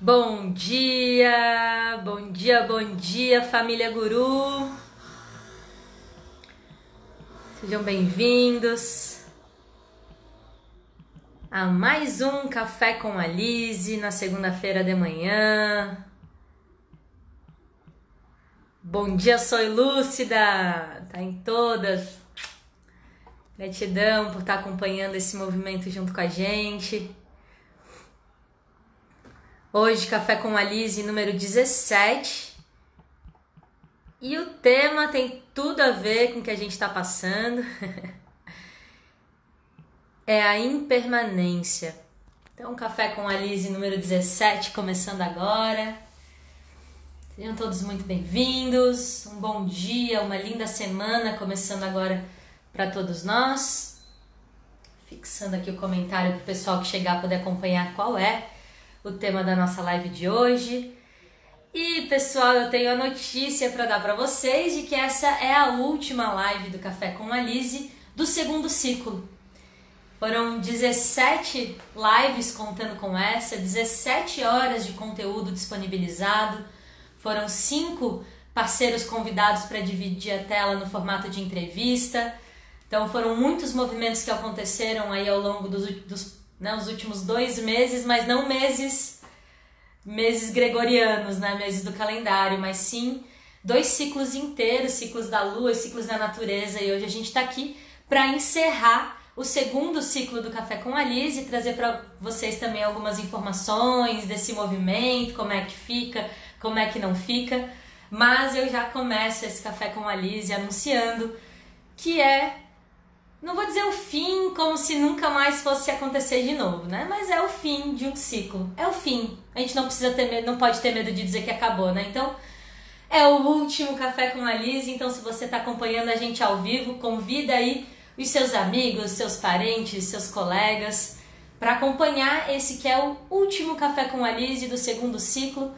Bom dia, bom dia, bom dia, família Guru. Sejam bem-vindos a mais um Café com a Lise na segunda-feira de manhã. Bom dia, sou Lúcida, tá em todas. Gratidão por estar acompanhando esse movimento junto com a gente. Hoje, Café com a Lise número 17. E o tema tem tudo a ver com o que a gente está passando. é a impermanência. Então, Café com a Lise número 17 começando agora. Sejam todos muito bem-vindos. Um bom dia, uma linda semana começando agora para todos nós. Fixando aqui o comentário para o pessoal que chegar poder acompanhar qual é o tema da nossa live de hoje. E pessoal, eu tenho a notícia para dar para vocês de que essa é a última live do Café com a Lise do segundo ciclo. Foram 17 lives contando com essa, 17 horas de conteúdo disponibilizado. Foram cinco parceiros convidados para dividir a tela no formato de entrevista. Então foram muitos movimentos que aconteceram aí ao longo dos, dos né, os últimos dois meses, mas não meses meses gregorianos, né, meses do calendário, mas sim dois ciclos inteiros, ciclos da lua, ciclos da natureza. E hoje a gente está aqui para encerrar o segundo ciclo do Café com a Liz e trazer para vocês também algumas informações desse movimento, como é que fica, como é que não fica. Mas eu já começo esse Café com a Liz anunciando que é não vou dizer o fim como se nunca mais fosse acontecer de novo, né? Mas é o fim de um ciclo. É o fim. A gente não precisa ter medo, não pode ter medo de dizer que acabou, né? Então, é o último café com a Liz, então se você está acompanhando a gente ao vivo, convida aí os seus amigos, seus parentes, seus colegas para acompanhar esse que é o último café com a Liz do segundo ciclo.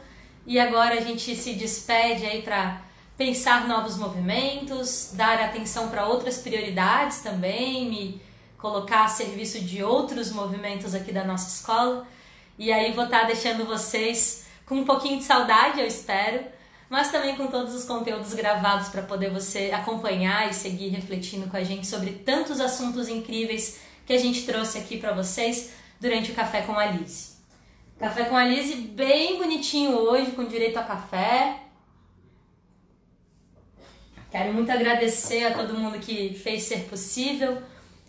E agora a gente se despede aí para pensar novos movimentos, dar atenção para outras prioridades também, me colocar a serviço de outros movimentos aqui da nossa escola. E aí vou estar tá deixando vocês com um pouquinho de saudade, eu espero, mas também com todos os conteúdos gravados para poder você acompanhar e seguir refletindo com a gente sobre tantos assuntos incríveis que a gente trouxe aqui para vocês durante o Café com a Lise. Café com a Lise bem bonitinho hoje, com direito a café, Quero muito agradecer a todo mundo que fez ser possível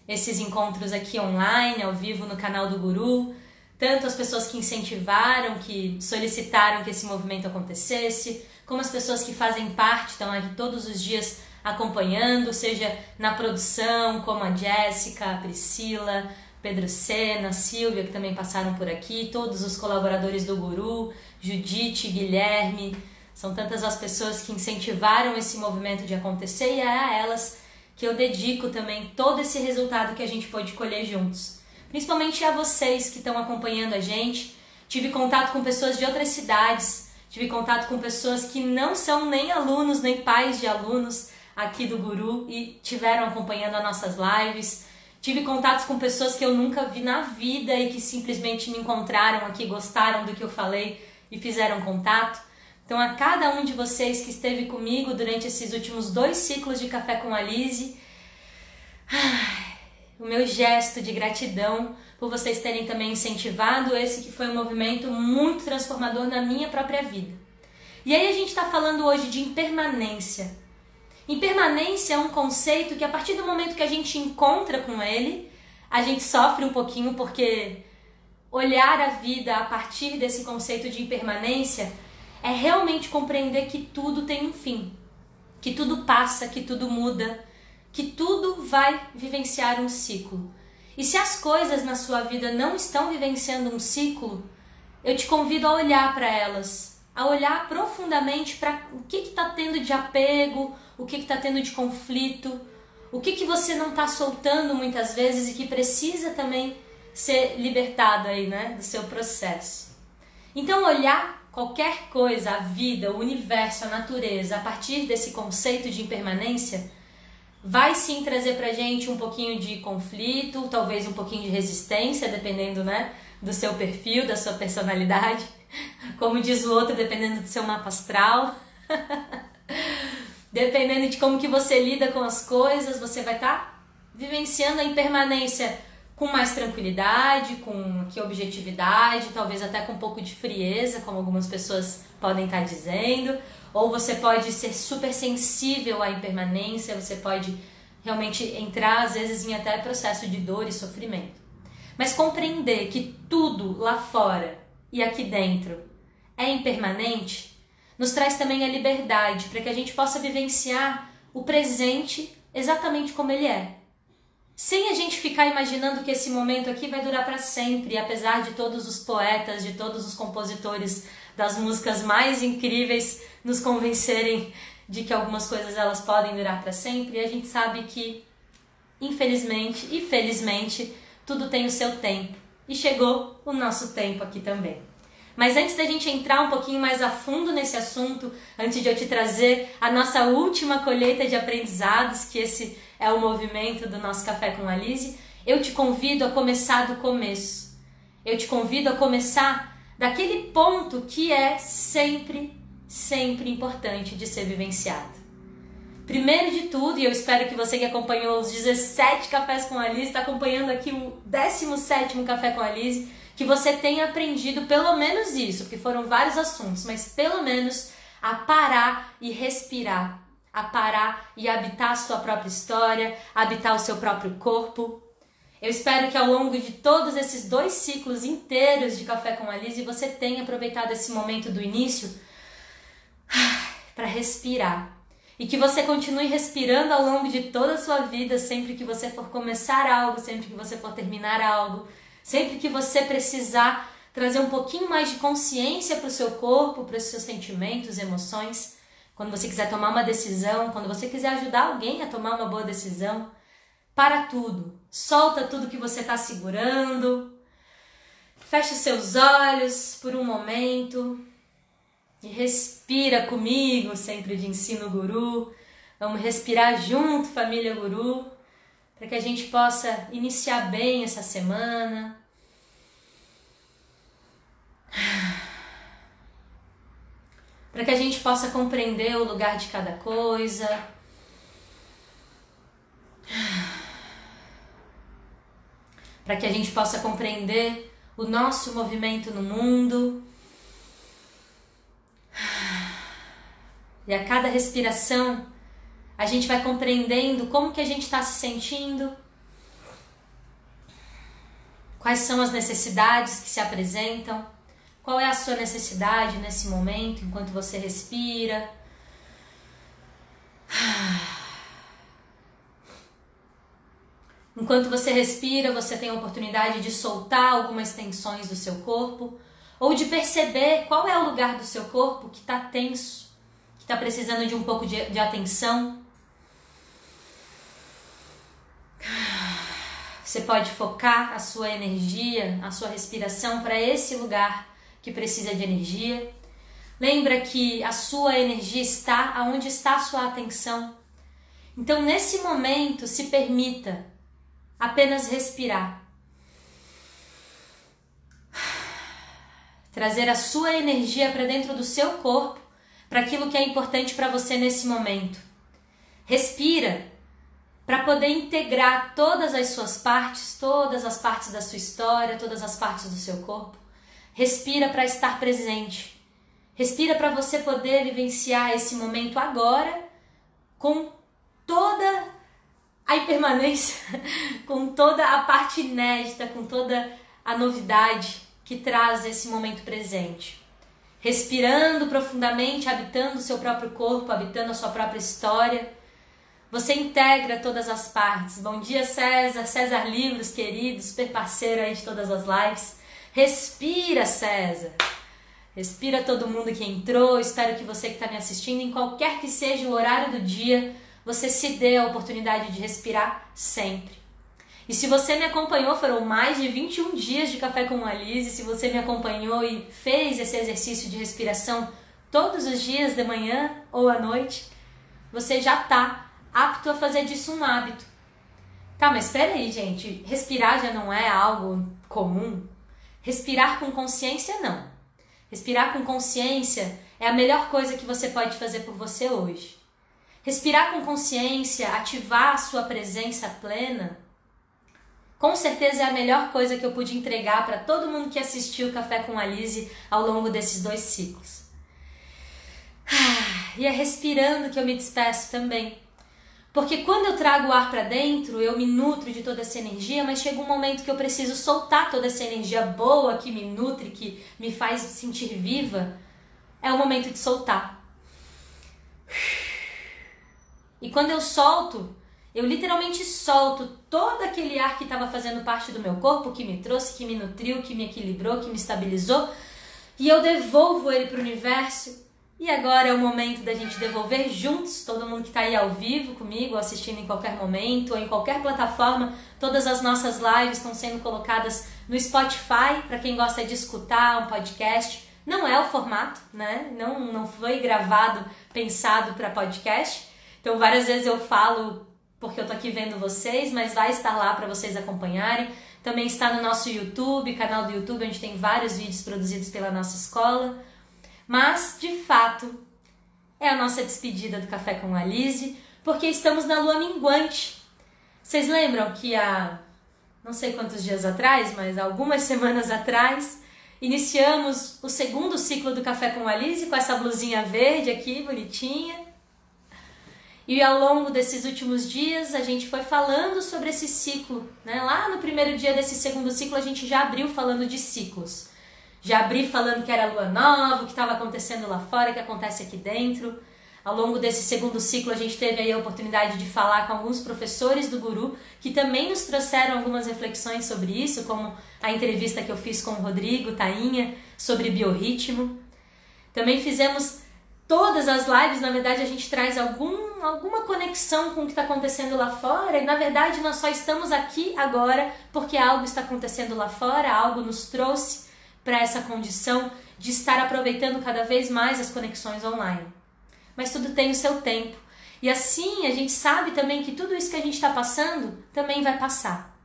esses encontros aqui online, ao vivo no canal do Guru, tanto as pessoas que incentivaram, que solicitaram que esse movimento acontecesse, como as pessoas que fazem parte, estão aqui todos os dias acompanhando, seja na produção, como a Jéssica, a Priscila, Pedro Sena, Silvia, que também passaram por aqui, todos os colaboradores do Guru, Judite, Guilherme, são tantas as pessoas que incentivaram esse movimento de acontecer e é a elas que eu dedico também todo esse resultado que a gente pôde colher juntos. Principalmente a vocês que estão acompanhando a gente. Tive contato com pessoas de outras cidades, tive contato com pessoas que não são nem alunos nem pais de alunos aqui do Guru e tiveram acompanhando as nossas lives. Tive contatos com pessoas que eu nunca vi na vida e que simplesmente me encontraram aqui, gostaram do que eu falei e fizeram contato. Então, a cada um de vocês que esteve comigo durante esses últimos dois ciclos de Café com a Lise, o meu gesto de gratidão por vocês terem também incentivado esse que foi um movimento muito transformador na minha própria vida. E aí a gente está falando hoje de impermanência. Impermanência é um conceito que a partir do momento que a gente encontra com ele, a gente sofre um pouquinho porque olhar a vida a partir desse conceito de impermanência é realmente compreender que tudo tem um fim, que tudo passa, que tudo muda, que tudo vai vivenciar um ciclo. E se as coisas na sua vida não estão vivenciando um ciclo, eu te convido a olhar para elas, a olhar profundamente para o que está tendo de apego, o que está tendo de conflito, o que, que você não está soltando muitas vezes e que precisa também ser libertado aí, né, do seu processo. Então, olhar qualquer coisa, a vida, o universo, a natureza, a partir desse conceito de impermanência, vai sim trazer pra gente um pouquinho de conflito, talvez um pouquinho de resistência, dependendo, né, do seu perfil, da sua personalidade. Como diz o outro, dependendo do seu mapa astral. dependendo de como que você lida com as coisas, você vai estar tá vivenciando a impermanência com mais tranquilidade, com que objetividade, talvez até com um pouco de frieza, como algumas pessoas podem estar dizendo, ou você pode ser super sensível à impermanência, você pode realmente entrar às vezes em até processo de dor e sofrimento. Mas compreender que tudo lá fora e aqui dentro é impermanente nos traz também a liberdade para que a gente possa vivenciar o presente exatamente como ele é. Sem a gente ficar imaginando que esse momento aqui vai durar para sempre, apesar de todos os poetas, de todos os compositores das músicas mais incríveis nos convencerem de que algumas coisas elas podem durar para sempre, a gente sabe que infelizmente e felizmente tudo tem o seu tempo. E chegou o nosso tempo aqui também. Mas antes da gente entrar um pouquinho mais a fundo nesse assunto, antes de eu te trazer a nossa última colheita de aprendizados, que esse é o movimento do nosso Café com a Lise, eu te convido a começar do começo. Eu te convido a começar daquele ponto que é sempre, sempre importante de ser vivenciado. Primeiro de tudo, e eu espero que você que acompanhou os 17 cafés com a Lise, está acompanhando aqui o 17 café com a Lise, que você tenha aprendido pelo menos isso, porque foram vários assuntos, mas pelo menos a parar e respirar, a parar e habitar a sua própria história, habitar o seu próprio corpo. Eu espero que ao longo de todos esses dois ciclos inteiros de Café com a Lise você tenha aproveitado esse momento do início para respirar e que você continue respirando ao longo de toda a sua vida, sempre que você for começar algo, sempre que você for terminar algo, sempre que você precisar trazer um pouquinho mais de consciência para o seu corpo, para os seus sentimentos, emoções. Quando você quiser tomar uma decisão, quando você quiser ajudar alguém a tomar uma boa decisão, para tudo. Solta tudo que você está segurando. Feche seus olhos por um momento. E respira comigo, sempre de ensino guru. Vamos respirar junto, família guru, para que a gente possa iniciar bem essa semana. Para que a gente possa compreender o lugar de cada coisa. Para que a gente possa compreender o nosso movimento no mundo. E a cada respiração, a gente vai compreendendo como que a gente está se sentindo, quais são as necessidades que se apresentam, qual é a sua necessidade nesse momento, enquanto você respira. Enquanto você respira, você tem a oportunidade de soltar algumas tensões do seu corpo ou de perceber qual é o lugar do seu corpo que está tenso que está precisando de um pouco de, de atenção. Você pode focar a sua energia, a sua respiração para esse lugar que precisa de energia. Lembra que a sua energia está aonde está a sua atenção. Então, nesse momento, se permita apenas respirar. Trazer a sua energia para dentro do seu corpo para aquilo que é importante para você nesse momento. Respira para poder integrar todas as suas partes, todas as partes da sua história, todas as partes do seu corpo. Respira para estar presente. Respira para você poder vivenciar esse momento agora com toda a impermanência, com toda a parte inédita, com toda a novidade que traz esse momento presente respirando profundamente, habitando o seu próprio corpo, habitando a sua própria história. Você integra todas as partes. Bom dia, César, César Livros, querido, super parceiro aí de todas as lives. Respira, César. Respira todo mundo que entrou. Espero que você que está me assistindo, em qualquer que seja o horário do dia, você se dê a oportunidade de respirar sempre. E se você me acompanhou, foram mais de 21 dias de café com a Lise. Se você me acompanhou e fez esse exercício de respiração todos os dias, de manhã ou à noite, você já está apto a fazer disso um hábito. Tá, mas espera aí, gente. Respirar já não é algo comum. Respirar com consciência, não. Respirar com consciência é a melhor coisa que você pode fazer por você hoje. Respirar com consciência, ativar a sua presença plena, com certeza é a melhor coisa que eu pude entregar para todo mundo que assistiu o Café com a Lise ao longo desses dois ciclos. Ah, e é respirando que eu me despeço também. Porque quando eu trago o ar para dentro, eu me nutro de toda essa energia, mas chega um momento que eu preciso soltar toda essa energia boa que me nutre, que me faz sentir viva. É o momento de soltar. E quando eu solto, eu literalmente solto todo aquele ar que estava fazendo parte do meu corpo, que me trouxe, que me nutriu, que me equilibrou, que me estabilizou, e eu devolvo ele para o universo e agora é o momento da gente devolver juntos, todo mundo que está aí ao vivo comigo, assistindo em qualquer momento ou em qualquer plataforma. Todas as nossas lives estão sendo colocadas no Spotify para quem gosta de escutar um podcast. Não é o formato, né? Não, não foi gravado, pensado para podcast. Então, várias vezes eu falo porque eu tô aqui vendo vocês, mas vai estar lá para vocês acompanharem. Também está no nosso YouTube, canal do YouTube, onde tem vários vídeos produzidos pela nossa escola. Mas, de fato, é a nossa despedida do Café com a Lise, porque estamos na lua minguante. Vocês lembram que há não sei quantos dias atrás, mas algumas semanas atrás, iniciamos o segundo ciclo do Café com a Lise com essa blusinha verde aqui, bonitinha. E ao longo desses últimos dias a gente foi falando sobre esse ciclo. Né? Lá no primeiro dia desse segundo ciclo a gente já abriu falando de ciclos. Já abri falando que era lua nova, o que estava acontecendo lá fora, o que acontece aqui dentro. Ao longo desse segundo ciclo, a gente teve aí a oportunidade de falar com alguns professores do Guru que também nos trouxeram algumas reflexões sobre isso, como a entrevista que eu fiz com o Rodrigo Tainha sobre biorritmo. Também fizemos todas as lives, na verdade, a gente traz algum, alguma conexão com o que está acontecendo lá fora, e na verdade nós só estamos aqui agora porque algo está acontecendo lá fora, algo nos trouxe para essa condição de estar aproveitando cada vez mais as conexões online. Mas tudo tem o seu tempo. E assim a gente sabe também que tudo isso que a gente está passando também vai passar.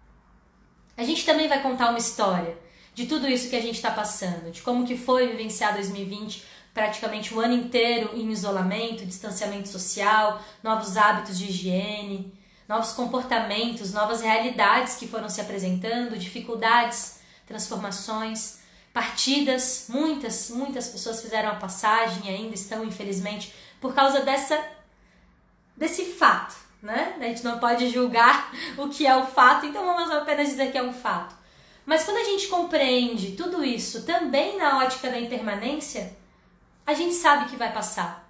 A gente também vai contar uma história de tudo isso que a gente está passando, de como que foi vivenciar 2020, praticamente o ano inteiro em isolamento, distanciamento social, novos hábitos de higiene, novos comportamentos, novas realidades que foram se apresentando, dificuldades, transformações partidas, muitas, muitas pessoas fizeram a passagem e ainda estão, infelizmente, por causa dessa desse fato, né? A gente não pode julgar o que é o fato, então vamos apenas dizer que é um fato. Mas quando a gente compreende tudo isso também na ótica da impermanência, a gente sabe que vai passar.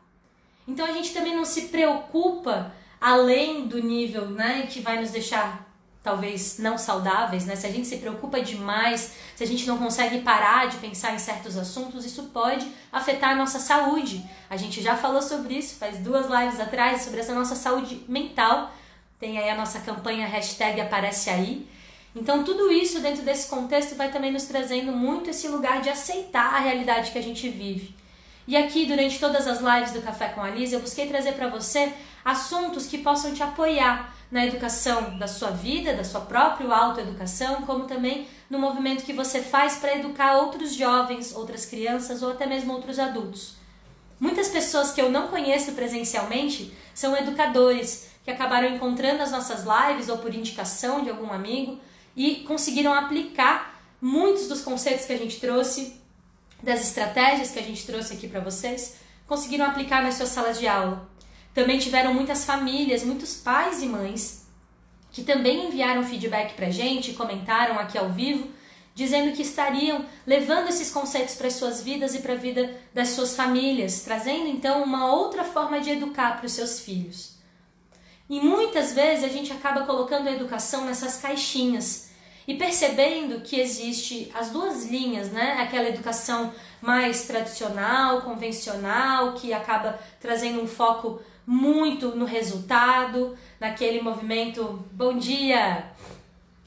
Então a gente também não se preocupa além do nível, né, que vai nos deixar talvez não saudáveis, né? Se a gente se preocupa demais, se a gente não consegue parar de pensar em certos assuntos, isso pode afetar a nossa saúde. A gente já falou sobre isso faz duas lives atrás, sobre essa nossa saúde mental. Tem aí a nossa campanha hashtag Aparece Aí. Então, tudo isso dentro desse contexto vai também nos trazendo muito esse lugar de aceitar a realidade que a gente vive. E aqui, durante todas as lives do Café com a Liz, eu busquei trazer para você assuntos que possam te apoiar na educação da sua vida, da sua própria autoeducação, como também no movimento que você faz para educar outros jovens, outras crianças ou até mesmo outros adultos. Muitas pessoas que eu não conheço presencialmente são educadores que acabaram encontrando as nossas lives ou por indicação de algum amigo e conseguiram aplicar muitos dos conceitos que a gente trouxe, das estratégias que a gente trouxe aqui para vocês, conseguiram aplicar nas suas salas de aula. Também tiveram muitas famílias, muitos pais e mães que também enviaram feedback para gente, comentaram aqui ao vivo, dizendo que estariam levando esses conceitos para as suas vidas e para a vida das suas famílias, trazendo então uma outra forma de educar para os seus filhos. E muitas vezes a gente acaba colocando a educação nessas caixinhas e percebendo que existe as duas linhas, né? Aquela educação mais tradicional, convencional, que acaba trazendo um foco muito no resultado, naquele movimento, bom dia,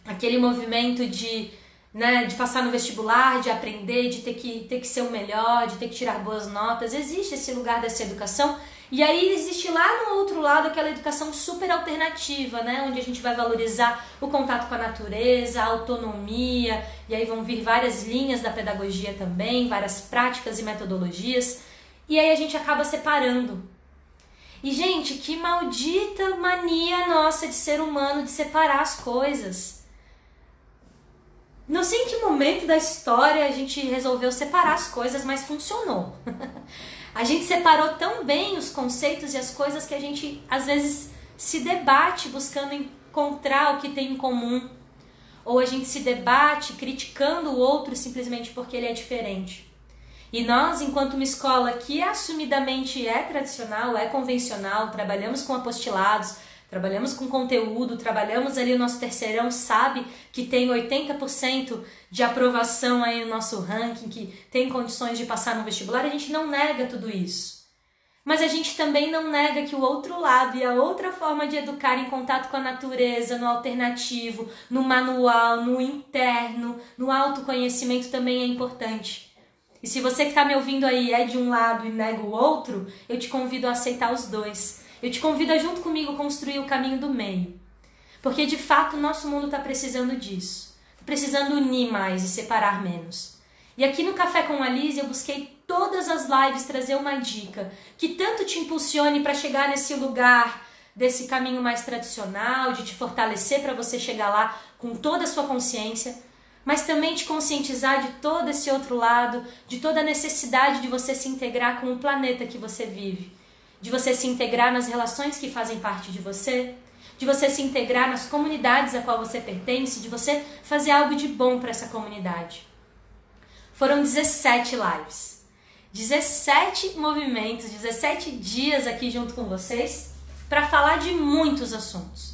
aquele movimento de né, de passar no vestibular, de aprender, de ter que, ter que ser o melhor, de ter que tirar boas notas. Existe esse lugar dessa educação. E aí existe lá no outro lado aquela educação super alternativa, né, onde a gente vai valorizar o contato com a natureza, a autonomia, e aí vão vir várias linhas da pedagogia também, várias práticas e metodologias. E aí a gente acaba separando. E gente, que maldita mania nossa de ser humano de separar as coisas. Não sei em que momento da história a gente resolveu separar as coisas, mas funcionou. a gente separou tão bem os conceitos e as coisas que a gente às vezes se debate buscando encontrar o que tem em comum. Ou a gente se debate criticando o outro simplesmente porque ele é diferente. E nós, enquanto uma escola que assumidamente é tradicional, é convencional, trabalhamos com apostilados, trabalhamos com conteúdo, trabalhamos ali o nosso terceirão, sabe que tem 80% de aprovação aí no nosso ranking, que tem condições de passar no vestibular, a gente não nega tudo isso. Mas a gente também não nega que o outro lado e a outra forma de educar em contato com a natureza, no alternativo, no manual, no interno, no autoconhecimento também é importante. E se você que está me ouvindo aí é de um lado e nega o outro, eu te convido a aceitar os dois eu te convido a junto comigo construir o caminho do meio. Porque de fato o nosso mundo está precisando disso. Tá precisando unir mais e separar menos. E aqui no Café com a Liz eu busquei todas as lives trazer uma dica que tanto te impulsione para chegar nesse lugar desse caminho mais tradicional, de te fortalecer para você chegar lá com toda a sua consciência, mas também te conscientizar de todo esse outro lado, de toda a necessidade de você se integrar com o planeta que você vive de você se integrar nas relações que fazem parte de você, de você se integrar nas comunidades a qual você pertence, de você fazer algo de bom para essa comunidade. Foram 17 lives, 17 movimentos, 17 dias aqui junto com vocês para falar de muitos assuntos.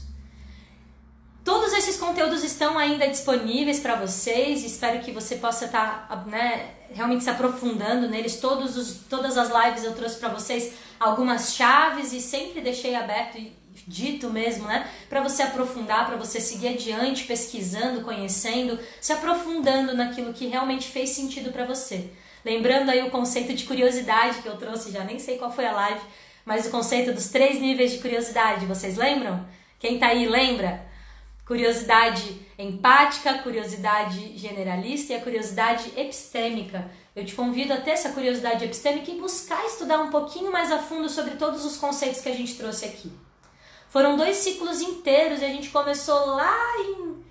Todos esses conteúdos estão ainda disponíveis para vocês. Espero que você possa estar tá, né, realmente se aprofundando neles. Todos os, todas as lives eu trouxe para vocês algumas chaves e sempre deixei aberto e dito mesmo, né? Para você aprofundar, para você seguir adiante, pesquisando, conhecendo, se aprofundando naquilo que realmente fez sentido para você. Lembrando aí o conceito de curiosidade que eu trouxe, já nem sei qual foi a live, mas o conceito dos três níveis de curiosidade, vocês lembram? Quem tá aí lembra? Curiosidade empática, curiosidade generalista e a curiosidade epistêmica. Eu te convido a ter essa curiosidade epistêmica e buscar estudar um pouquinho mais a fundo sobre todos os conceitos que a gente trouxe aqui. Foram dois ciclos inteiros e a gente começou lá em.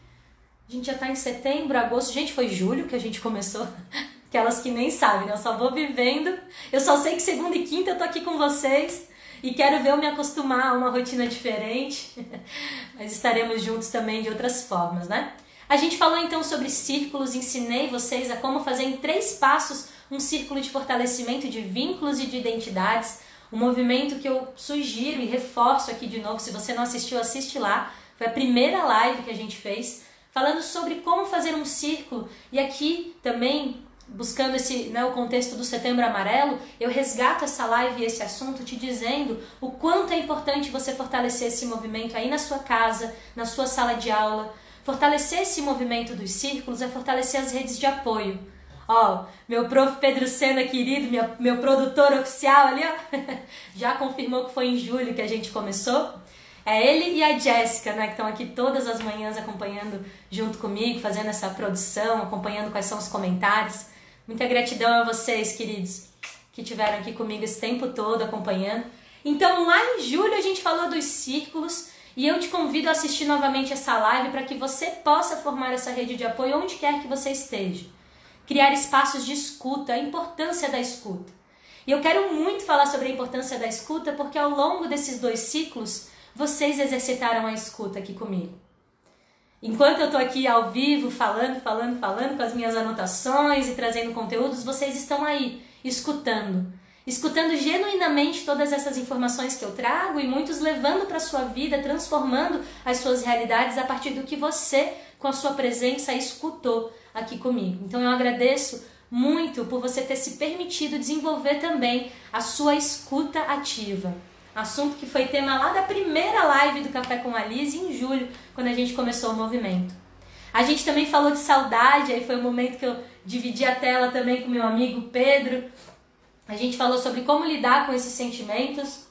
A gente já está em setembro, agosto. Gente, foi julho que a gente começou. Aquelas que nem sabem, né? Eu só vou vivendo. Eu só sei que segunda e quinta eu tô aqui com vocês e quero ver eu me acostumar a uma rotina diferente. Mas estaremos juntos também de outras formas, né? A gente falou então sobre círculos, ensinei vocês a como fazer em três passos um círculo de fortalecimento de vínculos e de identidades. Um movimento que eu sugiro e reforço aqui de novo. Se você não assistiu, assiste lá. Foi a primeira live que a gente fez falando sobre como fazer um círculo. E aqui também, buscando esse, né, o contexto do Setembro Amarelo, eu resgato essa live e esse assunto te dizendo o quanto é importante você fortalecer esse movimento aí na sua casa, na sua sala de aula Fortalecer esse movimento dos círculos é fortalecer as redes de apoio. Ó, meu prof Pedro Sena querido, minha, meu produtor oficial ali, ó, já confirmou que foi em julho que a gente começou. É ele e a Jéssica, né, que estão aqui todas as manhãs acompanhando junto comigo, fazendo essa produção, acompanhando quais são os comentários. Muita gratidão a vocês, queridos, que tiveram aqui comigo esse tempo todo acompanhando. Então, lá em julho a gente falou dos círculos e eu te convido a assistir novamente essa live para que você possa formar essa rede de apoio onde quer que você esteja. Criar espaços de escuta, a importância da escuta. E eu quero muito falar sobre a importância da escuta porque ao longo desses dois ciclos vocês exercitaram a escuta aqui comigo. Enquanto eu estou aqui ao vivo, falando, falando, falando, com as minhas anotações e trazendo conteúdos, vocês estão aí, escutando escutando genuinamente todas essas informações que eu trago e muitos levando para sua vida, transformando as suas realidades a partir do que você, com a sua presença, escutou aqui comigo. Então eu agradeço muito por você ter se permitido desenvolver também a sua escuta ativa. Assunto que foi tema lá da primeira live do Café com a Liz em julho, quando a gente começou o movimento. A gente também falou de saudade, aí foi o momento que eu dividi a tela também com meu amigo Pedro. A gente falou sobre como lidar com esses sentimentos.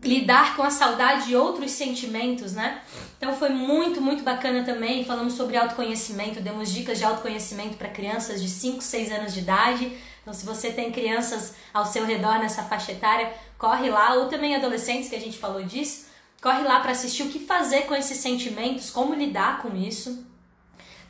Lidar com a saudade e outros sentimentos, né? Então foi muito, muito bacana também. Falamos sobre autoconhecimento, demos dicas de autoconhecimento para crianças de 5, 6 anos de idade. Então, se você tem crianças ao seu redor nessa faixa etária, corre lá, ou também adolescentes, que a gente falou disso, corre lá para assistir o que fazer com esses sentimentos, como lidar com isso.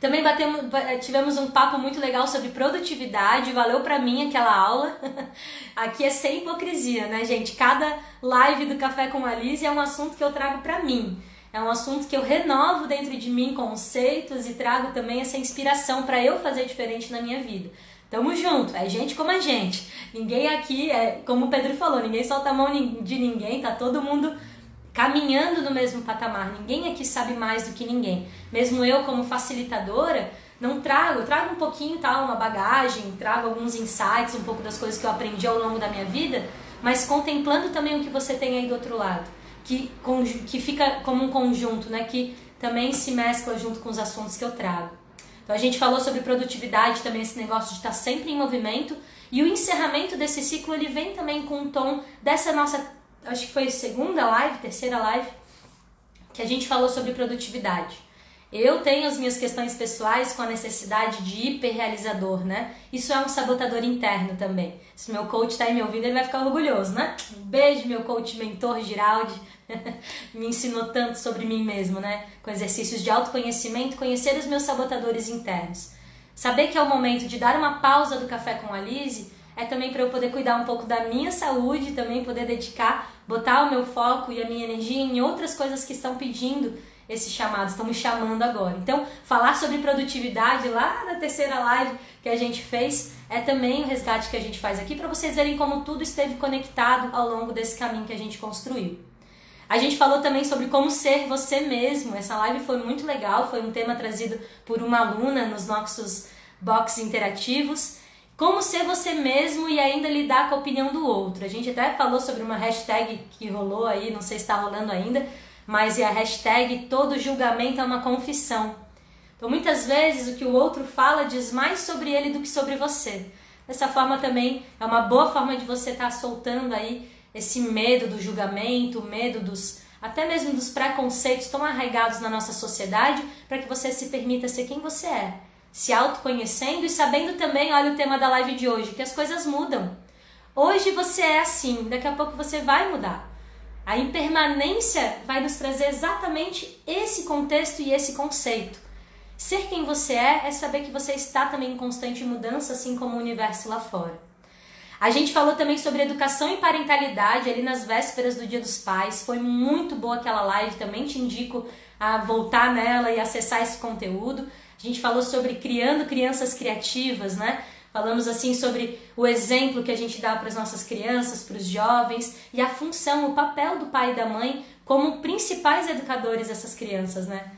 Também batemos, tivemos um papo muito legal sobre produtividade, valeu para mim aquela aula. Aqui é sem hipocrisia, né, gente? Cada live do Café com Alice é um assunto que eu trago para mim. É um assunto que eu renovo dentro de mim conceitos e trago também essa inspiração para eu fazer diferente na minha vida. Tamo junto, é gente como a gente. Ninguém aqui, é, como o Pedro falou, ninguém solta a mão de ninguém, tá todo mundo caminhando no mesmo patamar. Ninguém aqui sabe mais do que ninguém. Mesmo eu, como facilitadora, não trago, trago um pouquinho, tá, uma bagagem, trago alguns insights, um pouco das coisas que eu aprendi ao longo da minha vida, mas contemplando também o que você tem aí do outro lado, que, que fica como um conjunto, né, que também se mescla junto com os assuntos que eu trago. Então a gente falou sobre produtividade, também esse negócio de estar sempre em movimento. E o encerramento desse ciclo ele vem também com um tom dessa nossa, acho que foi segunda live, terceira live, que a gente falou sobre produtividade. Eu tenho as minhas questões pessoais com a necessidade de hiperrealizador, né? Isso é um sabotador interno também. Se meu coach está aí me ouvindo, ele vai ficar orgulhoso, né? Um beijo, meu coach mentor Giraldi. me ensinou tanto sobre mim mesmo, né? Com exercícios de autoconhecimento, conhecer os meus sabotadores internos. Saber que é o momento de dar uma pausa do café com a Lise é também para eu poder cuidar um pouco da minha saúde, também poder dedicar, botar o meu foco e a minha energia em outras coisas que estão pedindo esse chamado, me chamando agora. Então, falar sobre produtividade lá na terceira live que a gente fez é também o resgate que a gente faz aqui para vocês verem como tudo esteve conectado ao longo desse caminho que a gente construiu. A gente falou também sobre como ser você mesmo. Essa live foi muito legal, foi um tema trazido por uma aluna nos nossos box interativos. Como ser você mesmo e ainda lidar com a opinião do outro. A gente até falou sobre uma hashtag que rolou aí, não sei se está rolando ainda, mas é a hashtag todo julgamento é uma confissão. Então muitas vezes o que o outro fala diz mais sobre ele do que sobre você. Dessa forma também é uma boa forma de você estar tá soltando aí esse medo do julgamento, medo dos até mesmo dos preconceitos tão arraigados na nossa sociedade, para que você se permita ser quem você é, se autoconhecendo e sabendo também, olha o tema da live de hoje, que as coisas mudam. Hoje você é assim, daqui a pouco você vai mudar. A impermanência vai nos trazer exatamente esse contexto e esse conceito. Ser quem você é é saber que você está também em constante mudança, assim como o universo lá fora. A gente falou também sobre educação e parentalidade ali nas vésperas do Dia dos Pais. Foi muito boa aquela live, também te indico a voltar nela e acessar esse conteúdo. A gente falou sobre criando crianças criativas, né? Falamos assim sobre o exemplo que a gente dá para as nossas crianças, para os jovens e a função, o papel do pai e da mãe como principais educadores dessas crianças, né?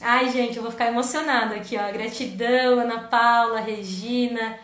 Ai, gente, eu vou ficar emocionada aqui, ó. Gratidão, Ana Paula, Regina,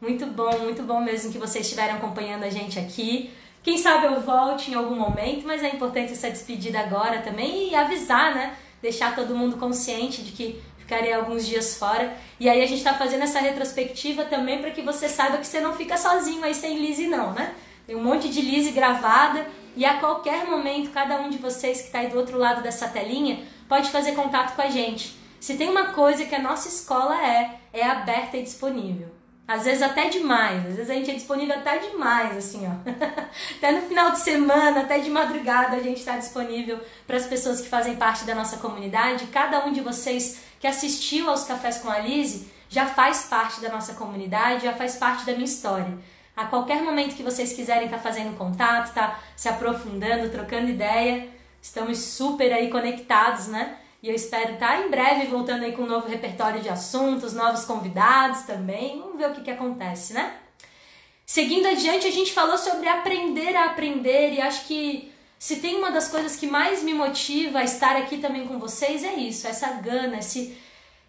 muito bom, muito bom mesmo que vocês estiverem acompanhando a gente aqui. Quem sabe eu volte em algum momento, mas é importante essa despedida agora também e avisar, né? Deixar todo mundo consciente de que ficarei alguns dias fora. E aí a gente está fazendo essa retrospectiva também para que você saiba que você não fica sozinho aí sem Lise não, né? Tem um monte de Lise gravada e a qualquer momento cada um de vocês que está aí do outro lado dessa telinha pode fazer contato com a gente. Se tem uma coisa que a nossa escola é, é aberta e disponível. Às vezes até demais, às vezes a gente é disponível até demais, assim, ó. até no final de semana, até de madrugada, a gente está disponível para as pessoas que fazem parte da nossa comunidade. Cada um de vocês que assistiu aos Cafés com a Lise já faz parte da nossa comunidade, já faz parte da minha história. A qualquer momento que vocês quiserem estar tá fazendo contato, tá se aprofundando, trocando ideia, estamos super aí conectados, né? E eu espero estar em breve voltando aí com um novo repertório de assuntos, novos convidados também. Vamos ver o que, que acontece, né? Seguindo adiante, a gente falou sobre aprender a aprender e acho que se tem uma das coisas que mais me motiva a estar aqui também com vocês é isso, essa gana, esse,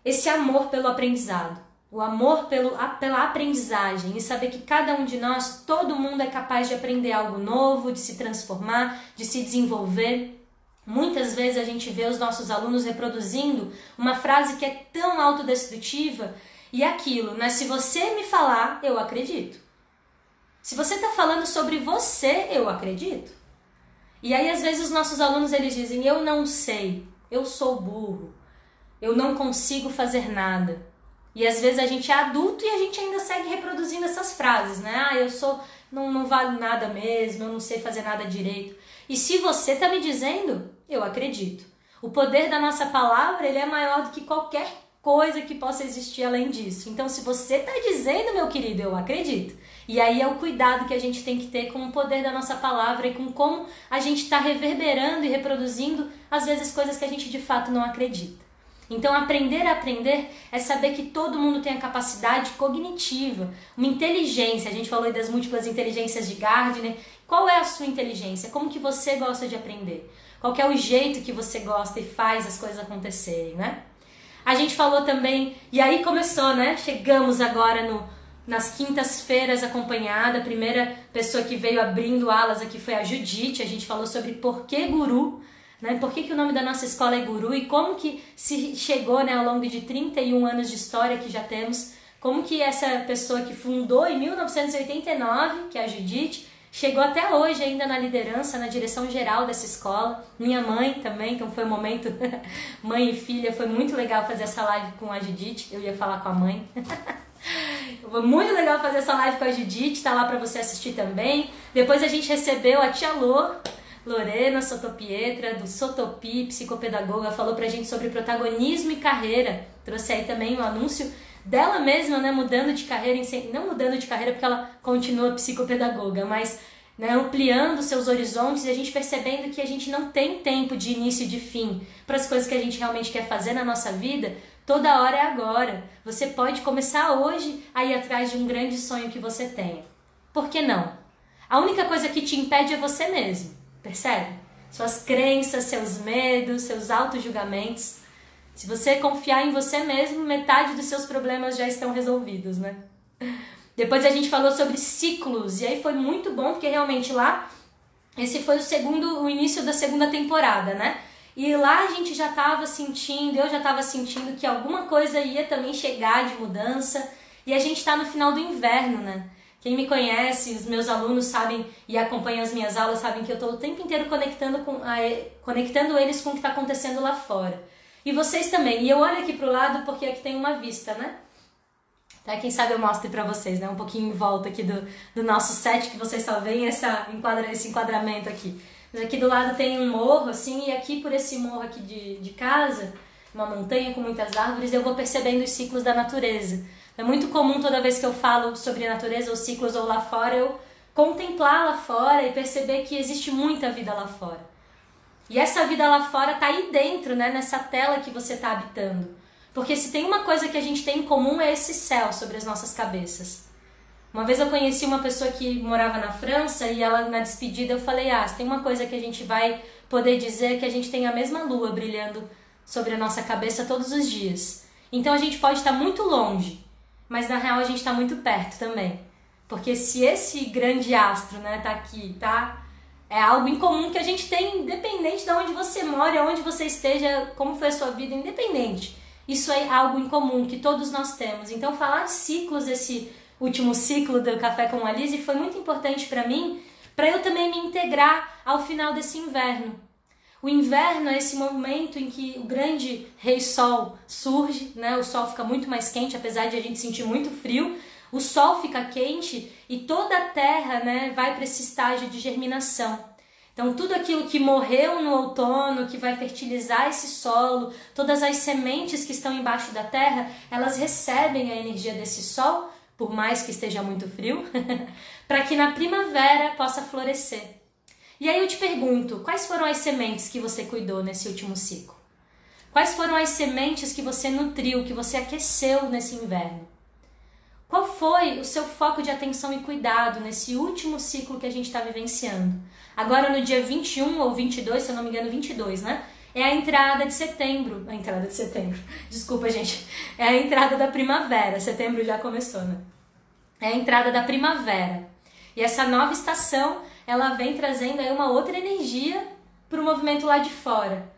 esse amor pelo aprendizado. O amor pelo, a, pela aprendizagem e saber que cada um de nós, todo mundo é capaz de aprender algo novo, de se transformar, de se desenvolver. Muitas vezes a gente vê os nossos alunos reproduzindo uma frase que é tão autodestrutiva e é aquilo, né? Se você me falar, eu acredito. Se você está falando sobre você, eu acredito. E aí às vezes os nossos alunos eles dizem: "Eu não sei, eu sou burro, eu não consigo fazer nada". E às vezes a gente é adulto e a gente ainda segue reproduzindo essas frases, né? Ah, eu sou não, não vale nada mesmo, eu não sei fazer nada direito. E se você está me dizendo, eu acredito. O poder da nossa palavra ele é maior do que qualquer coisa que possa existir além disso. Então, se você está dizendo, meu querido, eu acredito. E aí é o cuidado que a gente tem que ter com o poder da nossa palavra e com como a gente está reverberando e reproduzindo, às vezes, coisas que a gente de fato não acredita. Então, aprender a aprender é saber que todo mundo tem a capacidade cognitiva, uma inteligência. A gente falou das múltiplas inteligências de Gardner. Qual é a sua inteligência? Como que você gosta de aprender? Qual é o jeito que você gosta e faz as coisas acontecerem, né? A gente falou também, e aí começou, né? Chegamos agora no, nas quintas-feiras acompanhada. A primeira pessoa que veio abrindo alas aqui foi a Judite. A gente falou sobre por que guru né? Por que, que o nome da nossa escola é Guru e como que se chegou né, ao longo de 31 anos de história que já temos, como que essa pessoa que fundou em 1989, que é a Judite, chegou até hoje ainda na liderança, na direção geral dessa escola. Minha mãe também, então foi um momento mãe e filha, foi muito legal fazer essa live com a Judite, eu ia falar com a mãe. Foi muito legal fazer essa live com a Judite, tá lá para você assistir também. Depois a gente recebeu a tia Lô, Lorena Sotopietra, do Sotopi, psicopedagoga, falou pra gente sobre protagonismo e carreira. Trouxe aí também um anúncio dela mesma, né, mudando de carreira, não mudando de carreira porque ela continua psicopedagoga, mas né, ampliando seus horizontes e a gente percebendo que a gente não tem tempo de início e de fim para as coisas que a gente realmente quer fazer na nossa vida. Toda hora é agora. Você pode começar hoje a ir atrás de um grande sonho que você tenha. Por que não? A única coisa que te impede é você mesmo. Percebe? Suas crenças, seus medos, seus auto-julgamentos. Se você confiar em você mesmo, metade dos seus problemas já estão resolvidos, né? Depois a gente falou sobre ciclos, e aí foi muito bom, porque realmente lá, esse foi o segundo, o início da segunda temporada, né? E lá a gente já estava sentindo, eu já estava sentindo que alguma coisa ia também chegar de mudança, e a gente está no final do inverno, né? Quem me conhece, os meus alunos sabem e acompanham as minhas aulas sabem que eu estou o tempo inteiro conectando, com a, conectando eles com o que está acontecendo lá fora. E vocês também. E eu olho aqui para o lado porque aqui tem uma vista, né? Tá, quem sabe eu mostre para vocês, né? Um pouquinho em volta aqui do, do nosso set, que vocês só veem essa enquadra, esse enquadramento aqui. Mas aqui do lado tem um morro, assim, e aqui por esse morro aqui de, de casa, uma montanha com muitas árvores, eu vou percebendo os ciclos da natureza. É muito comum toda vez que eu falo sobre a natureza ou ciclos ou lá fora, eu contemplar lá fora e perceber que existe muita vida lá fora. E essa vida lá fora está aí dentro, né, nessa tela que você está habitando. Porque se tem uma coisa que a gente tem em comum é esse céu sobre as nossas cabeças. Uma vez eu conheci uma pessoa que morava na França e ela na despedida eu falei: "Ah, se tem uma coisa que a gente vai poder dizer é que a gente tem a mesma lua brilhando sobre a nossa cabeça todos os dias. Então a gente pode estar muito longe, mas na real a gente está muito perto também. Porque se esse grande astro, né, tá aqui, tá? É algo em comum que a gente tem, independente de onde você mora, onde você esteja, como foi a sua vida, independente. Isso é algo em comum que todos nós temos. Então, falar de ciclos, esse último ciclo do Café com a Lise, foi muito importante para mim, para eu também me integrar ao final desse inverno. O inverno é esse momento em que o grande rei sol surge, né? O sol fica muito mais quente, apesar de a gente sentir muito frio. O sol fica quente e toda a terra, né, vai para esse estágio de germinação. Então, tudo aquilo que morreu no outono, que vai fertilizar esse solo, todas as sementes que estão embaixo da terra, elas recebem a energia desse sol, por mais que esteja muito frio, para que na primavera possa florescer. E aí eu te pergunto, quais foram as sementes que você cuidou nesse último ciclo? Quais foram as sementes que você nutriu, que você aqueceu nesse inverno? Qual foi o seu foco de atenção e cuidado nesse último ciclo que a gente está vivenciando? Agora no dia 21 ou 22, se eu não me engano, 22, né? É a entrada de setembro. A entrada de setembro. Desculpa, gente. É a entrada da primavera. Setembro já começou, né? É a entrada da primavera. E essa nova estação ela vem trazendo aí uma outra energia para o movimento lá de fora.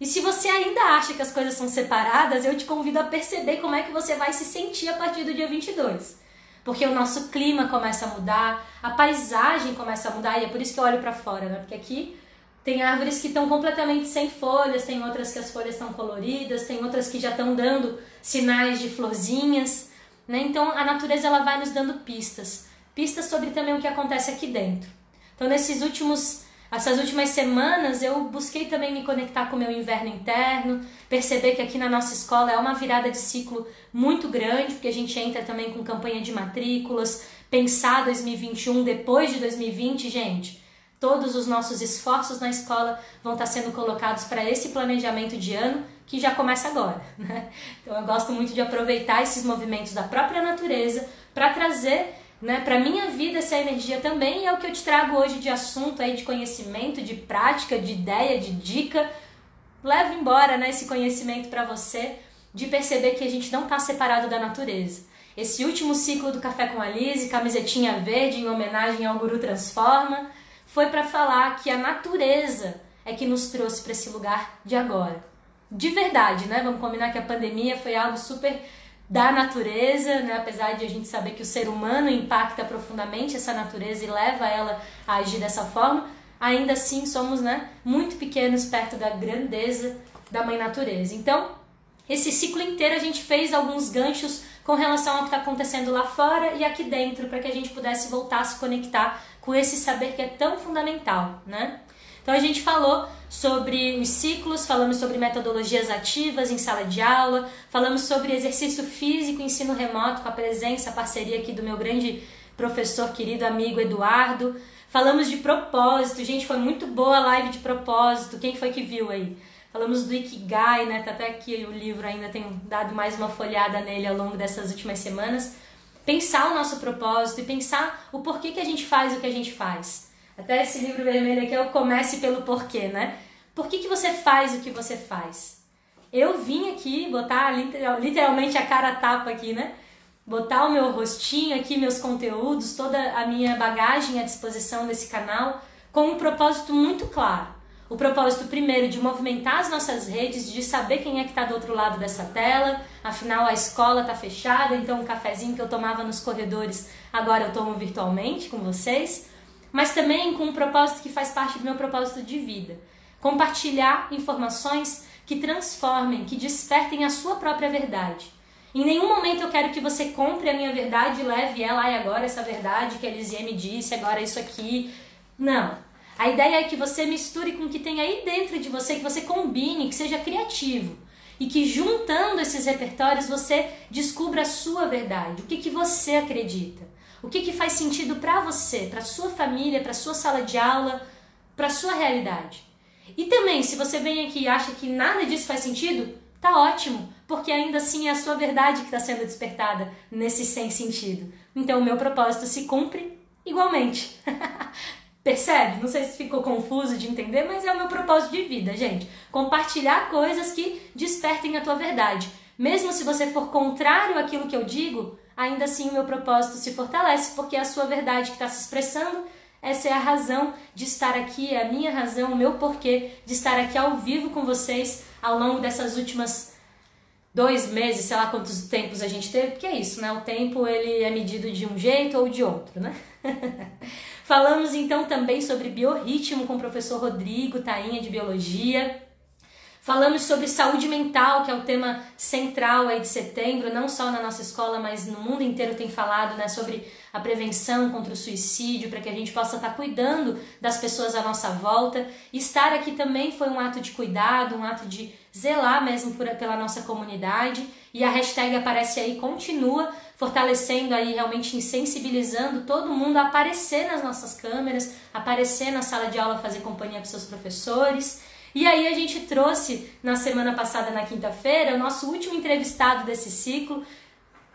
E se você ainda acha que as coisas são separadas, eu te convido a perceber como é que você vai se sentir a partir do dia 22. Porque o nosso clima começa a mudar, a paisagem começa a mudar, e é por isso que eu olho para fora, né? Porque aqui tem árvores que estão completamente sem folhas, tem outras que as folhas estão coloridas, tem outras que já estão dando sinais de florzinhas, né? Então a natureza ela vai nos dando pistas, pistas sobre também o que acontece aqui dentro. Então nesses últimos essas últimas semanas eu busquei também me conectar com o meu inverno interno, perceber que aqui na nossa escola é uma virada de ciclo muito grande, porque a gente entra também com campanha de matrículas, pensar 2021 depois de 2020, gente Todos os nossos esforços na escola vão estar sendo colocados para esse planejamento de ano que já começa agora. Né? Então eu gosto muito de aproveitar esses movimentos da própria natureza para trazer né, para minha vida essa energia também é o que eu te trago hoje de assunto aí de conhecimento, de prática, de ideia, de dica. Leva embora né, esse conhecimento para você de perceber que a gente não está separado da natureza. Esse último ciclo do Café com a Lise, camisetinha verde em homenagem ao Guru Transforma, foi para falar que a natureza é que nos trouxe para esse lugar de agora. De verdade, né? Vamos combinar que a pandemia foi algo super da natureza, né? apesar de a gente saber que o ser humano impacta profundamente essa natureza e leva ela a agir dessa forma, ainda assim somos né, muito pequenos perto da grandeza da mãe natureza. Então, esse ciclo inteiro a gente fez alguns ganchos com relação ao que está acontecendo lá fora e aqui dentro, para que a gente pudesse voltar a se conectar com esse saber que é tão fundamental, né? Então a gente falou sobre os ciclos, falamos sobre metodologias ativas em sala de aula, falamos sobre exercício físico, ensino remoto, com a presença, a parceria aqui do meu grande professor querido amigo Eduardo. Falamos de propósito, gente, foi muito boa a live de propósito. Quem foi que viu aí? Falamos do Ikigai, né? Tá até aqui o livro ainda tenho dado mais uma folhada nele ao longo dessas últimas semanas pensar o nosso propósito e pensar o porquê que a gente faz o que a gente faz. Até esse livro vermelho aqui é o Comece pelo Porquê, né? Por que, que você faz o que você faz? Eu vim aqui botar literalmente a cara tapa aqui, né? Botar o meu rostinho aqui, meus conteúdos, toda a minha bagagem à disposição desse canal com um propósito muito claro. O propósito, primeiro, de movimentar as nossas redes, de saber quem é que está do outro lado dessa tela. Afinal, a escola está fechada, então o cafezinho que eu tomava nos corredores, agora eu tomo virtualmente com vocês. Mas também com um propósito que faz parte do meu propósito de vida. Compartilhar informações que transformem, que despertem a sua própria verdade. Em nenhum momento eu quero que você compre a minha verdade e leve ela, e agora essa verdade que a Elisier me disse, agora isso aqui. Não. A ideia é que você misture com o que tem aí dentro de você, que você combine, que seja criativo. E que juntando esses repertórios você descubra a sua verdade, o que, que você acredita, o que, que faz sentido para você, para sua família, para sua sala de aula, para sua realidade. E também, se você vem aqui e acha que nada disso faz sentido, tá ótimo, porque ainda assim é a sua verdade que está sendo despertada nesse sem sentido. Então o meu propósito se cumpre igualmente. Percebe? Não sei se ficou confuso de entender, mas é o meu propósito de vida, gente. Compartilhar coisas que despertem a tua verdade. Mesmo se você for contrário àquilo que eu digo, ainda assim o meu propósito se fortalece, porque é a sua verdade que está se expressando. Essa é a razão de estar aqui, é a minha razão, o meu porquê de estar aqui ao vivo com vocês ao longo dessas últimas dois meses, sei lá quantos tempos a gente teve, porque é isso, né? O tempo ele é medido de um jeito ou de outro, né? Falamos então também sobre biorritmo com o professor Rodrigo Tainha de Biologia. Falamos sobre saúde mental, que é o tema central aí de setembro, não só na nossa escola, mas no mundo inteiro tem falado né, sobre a prevenção contra o suicídio, para que a gente possa estar tá cuidando das pessoas à nossa volta. Estar aqui também foi um ato de cuidado, um ato de zelar mesmo por, pela nossa comunidade. E a hashtag aparece aí, continua fortalecendo aí, realmente insensibilizando todo mundo a aparecer nas nossas câmeras, aparecer na sala de aula, fazer companhia para seus professores. E aí a gente trouxe na semana passada, na quinta-feira, o nosso último entrevistado desse ciclo.